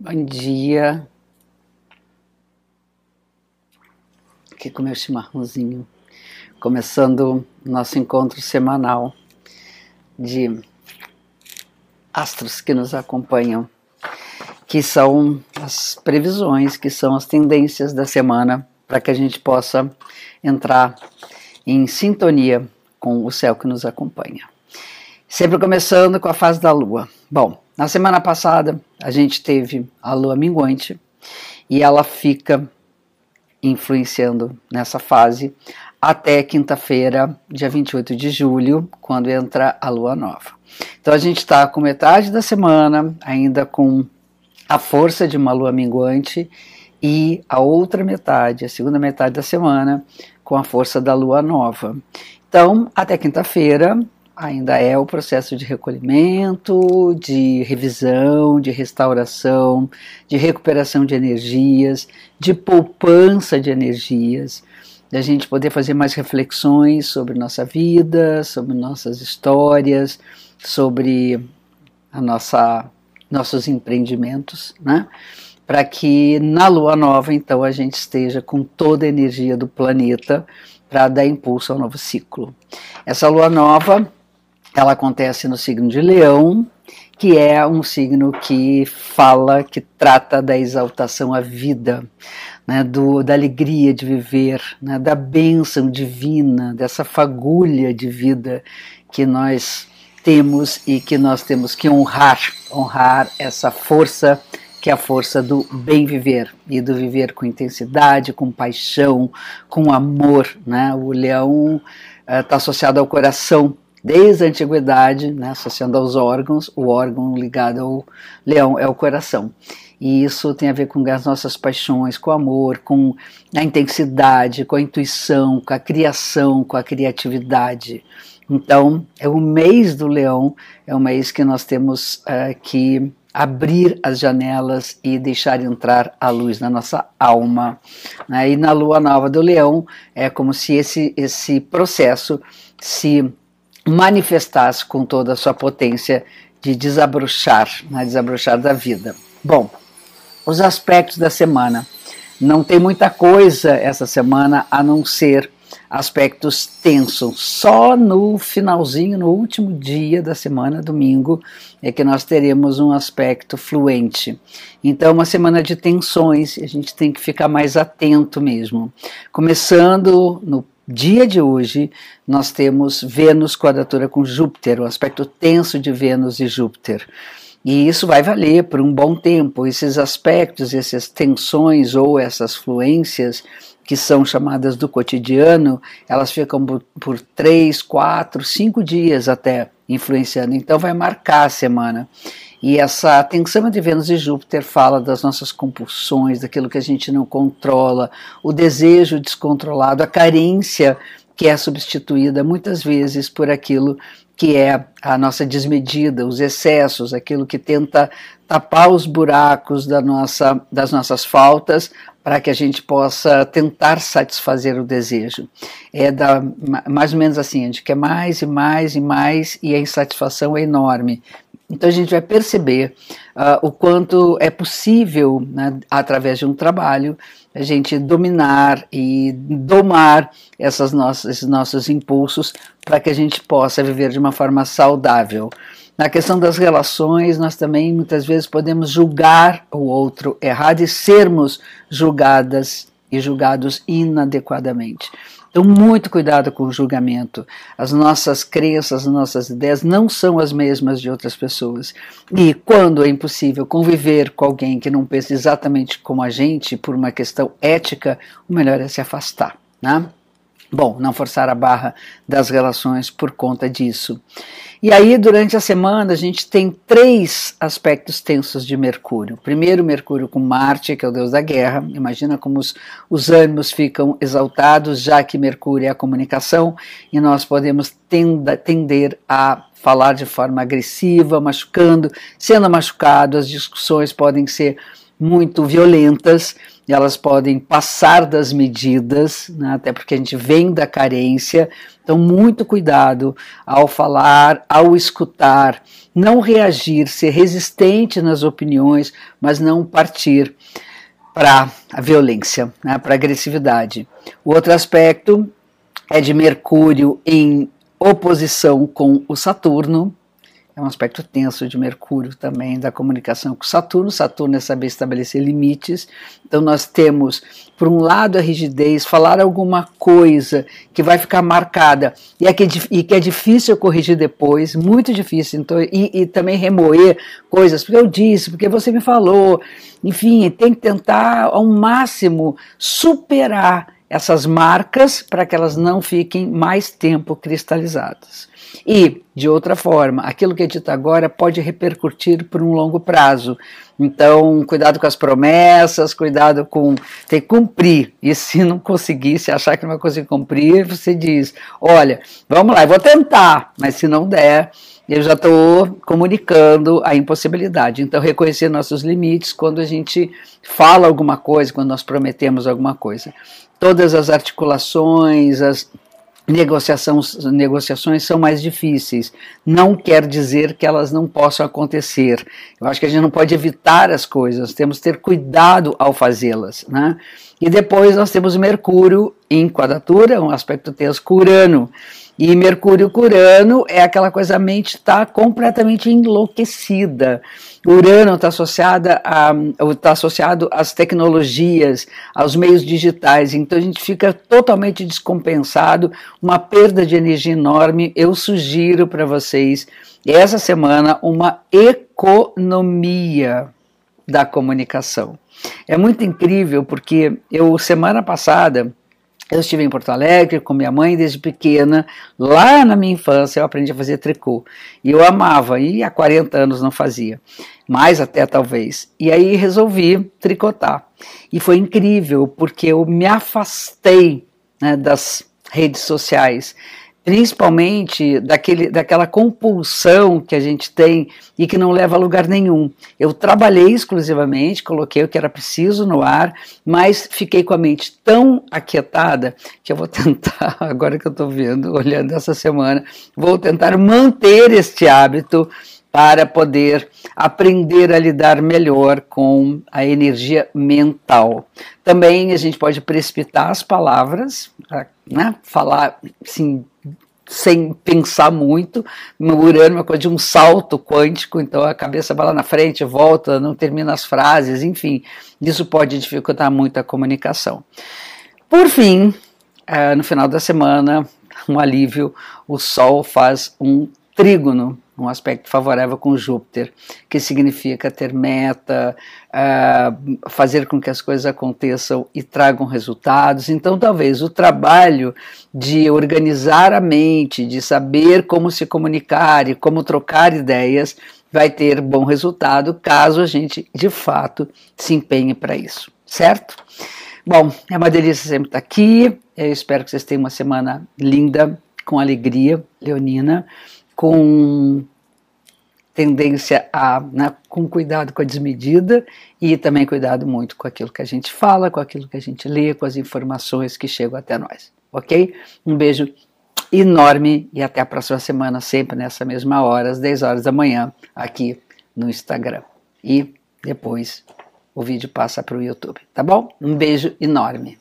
Bom dia. Aqui com meu chimarrãozinho. Começando nosso encontro semanal de astros que nos acompanham, que são as previsões, que são as tendências da semana, para que a gente possa entrar em sintonia com o céu que nos acompanha. Sempre começando com a fase da lua. Bom, na semana passada, a gente teve a lua minguante e ela fica influenciando nessa fase até quinta-feira, dia 28 de julho, quando entra a lua nova. Então a gente está com metade da semana, ainda com a força de uma lua minguante, e a outra metade, a segunda metade da semana, com a força da lua nova. Então, até quinta-feira, ainda é o processo de recolhimento, de revisão, de restauração, de recuperação de energias, de poupança de energias, da gente poder fazer mais reflexões sobre nossa vida, sobre nossas histórias, sobre a nossa nossos empreendimentos, né? Para que na lua nova, então, a gente esteja com toda a energia do planeta para dar impulso ao novo ciclo. Essa lua nova ela acontece no signo de Leão, que é um signo que fala, que trata da exaltação à vida, né, do, da alegria de viver, né, da bênção divina, dessa fagulha de vida que nós temos e que nós temos que honrar, honrar essa força que é a força do bem viver e do viver com intensidade, com paixão, com amor. Né? O leão está uh, associado ao coração, desde a antiguidade, né, associando aos órgãos, o órgão ligado ao leão é o coração. E isso tem a ver com as nossas paixões, com o amor, com a intensidade, com a intuição, com a criação, com a criatividade. Então, é o mês do leão, é o mês que nós temos uh, que abrir as janelas e deixar entrar a luz na nossa alma. Né? E na lua nova do leão, é como se esse, esse processo se manifestasse com toda a sua potência de desabrochar, né, desabrochar da vida. Bom, os aspectos da semana. Não tem muita coisa essa semana a não ser aspectos tensos. Só no finalzinho, no último dia da semana, domingo, é que nós teremos um aspecto fluente. Então, uma semana de tensões, a gente tem que ficar mais atento mesmo. Começando no dia de hoje, nós temos Vênus quadratura com Júpiter, o aspecto tenso de Vênus e Júpiter. E isso vai valer por um bom tempo. Esses aspectos, essas tensões ou essas fluências que são chamadas do cotidiano, elas ficam por, por três, quatro, cinco dias até influenciando. Então vai marcar a semana. E essa tensão entre Vênus e Júpiter fala das nossas compulsões, daquilo que a gente não controla, o desejo descontrolado, a carência que é substituída muitas vezes por aquilo que é a nossa desmedida, os excessos, aquilo que tenta tapar os buracos da nossa, das nossas faltas para que a gente possa tentar satisfazer o desejo. É da, mais ou menos assim, a gente quer mais e mais e mais e a insatisfação é enorme. Então a gente vai perceber uh, o quanto é possível, né, através de um trabalho, a gente dominar e domar essas nossas, esses nossos impulsos para que a gente possa viver de uma forma saudável. Na questão das relações, nós também muitas vezes podemos julgar o outro errado e sermos julgadas e julgados inadequadamente. Então, muito cuidado com o julgamento. As nossas crenças, as nossas ideias não são as mesmas de outras pessoas. E quando é impossível conviver com alguém que não pensa exatamente como a gente, por uma questão ética, o melhor é se afastar. Né? Bom, não forçar a barra das relações por conta disso. E aí, durante a semana, a gente tem três aspectos tensos de Mercúrio. Primeiro, Mercúrio com Marte, que é o deus da guerra. Imagina como os, os ânimos ficam exaltados, já que Mercúrio é a comunicação, e nós podemos tenda, tender a falar de forma agressiva, machucando, sendo machucado, as discussões podem ser muito violentas, elas podem passar das medidas, né, até porque a gente vem da carência, então muito cuidado ao falar, ao escutar, não reagir, ser resistente nas opiniões, mas não partir para a violência, né, para a agressividade. O outro aspecto é de Mercúrio em oposição com o Saturno, é um aspecto tenso de Mercúrio também, da comunicação com Saturno. Saturno é saber estabelecer limites. Então, nós temos, por um lado, a rigidez, falar alguma coisa que vai ficar marcada e, é que, é e que é difícil corrigir depois, muito difícil. Então, e, e também remoer coisas, porque eu disse, porque você me falou. Enfim, tem que tentar ao máximo superar essas marcas para que elas não fiquem mais tempo cristalizadas. E, de outra forma, aquilo que é dito agora pode repercutir por um longo prazo. Então, cuidado com as promessas, cuidado com ter que cumprir. E se não conseguir, se achar que não vai conseguir cumprir, você diz: olha, vamos lá, eu vou tentar, mas se não der, eu já estou comunicando a impossibilidade. Então, reconhecer nossos limites quando a gente fala alguma coisa, quando nós prometemos alguma coisa. Todas as articulações, as negociações, negociações são mais difíceis. Não quer dizer que elas não possam acontecer. Eu acho que a gente não pode evitar as coisas, temos que ter cuidado ao fazê-las. Né? E depois nós temos Mercúrio em quadratura, um aspecto tenso com Urano. E Mercúrio Urano é aquela coisa, a mente está completamente enlouquecida. Urano está associada a, tá associado às tecnologias, aos meios digitais, então a gente fica totalmente descompensado, uma perda de energia enorme. Eu sugiro para vocês, essa semana, uma economia da comunicação. É muito incrível porque eu, semana passada, eu estive em Porto Alegre com minha mãe desde pequena. Lá na minha infância eu aprendi a fazer tricô. E eu amava, e há 40 anos não fazia. Mais até talvez. E aí resolvi tricotar. E foi incrível, porque eu me afastei né, das redes sociais principalmente daquele, daquela compulsão que a gente tem e que não leva a lugar nenhum. Eu trabalhei exclusivamente, coloquei o que era preciso no ar, mas fiquei com a mente tão aquietada que eu vou tentar, agora que eu estou vendo, olhando essa semana, vou tentar manter este hábito para poder aprender a lidar melhor com a energia mental. Também a gente pode precipitar as palavras, né? falar assim, sem pensar muito. O Urano é uma coisa de um salto quântico, então a cabeça vai lá na frente, volta, não termina as frases, enfim, isso pode dificultar muito a comunicação. Por fim, é, no final da semana, um alívio, o Sol faz um trígono um aspecto favorável com Júpiter, que significa ter meta, uh, fazer com que as coisas aconteçam e tragam resultados. Então, talvez o trabalho de organizar a mente, de saber como se comunicar e como trocar ideias, vai ter bom resultado caso a gente de fato se empenhe para isso, certo? Bom, é uma delícia sempre estar aqui. Eu espero que vocês tenham uma semana linda, com alegria, Leonina com tendência a, né, com cuidado com a desmedida e também cuidado muito com aquilo que a gente fala, com aquilo que a gente lê, com as informações que chegam até nós, ok? Um beijo enorme e até a próxima semana, sempre nessa mesma hora, às 10 horas da manhã, aqui no Instagram. E depois o vídeo passa para o YouTube, tá bom? Um beijo enorme.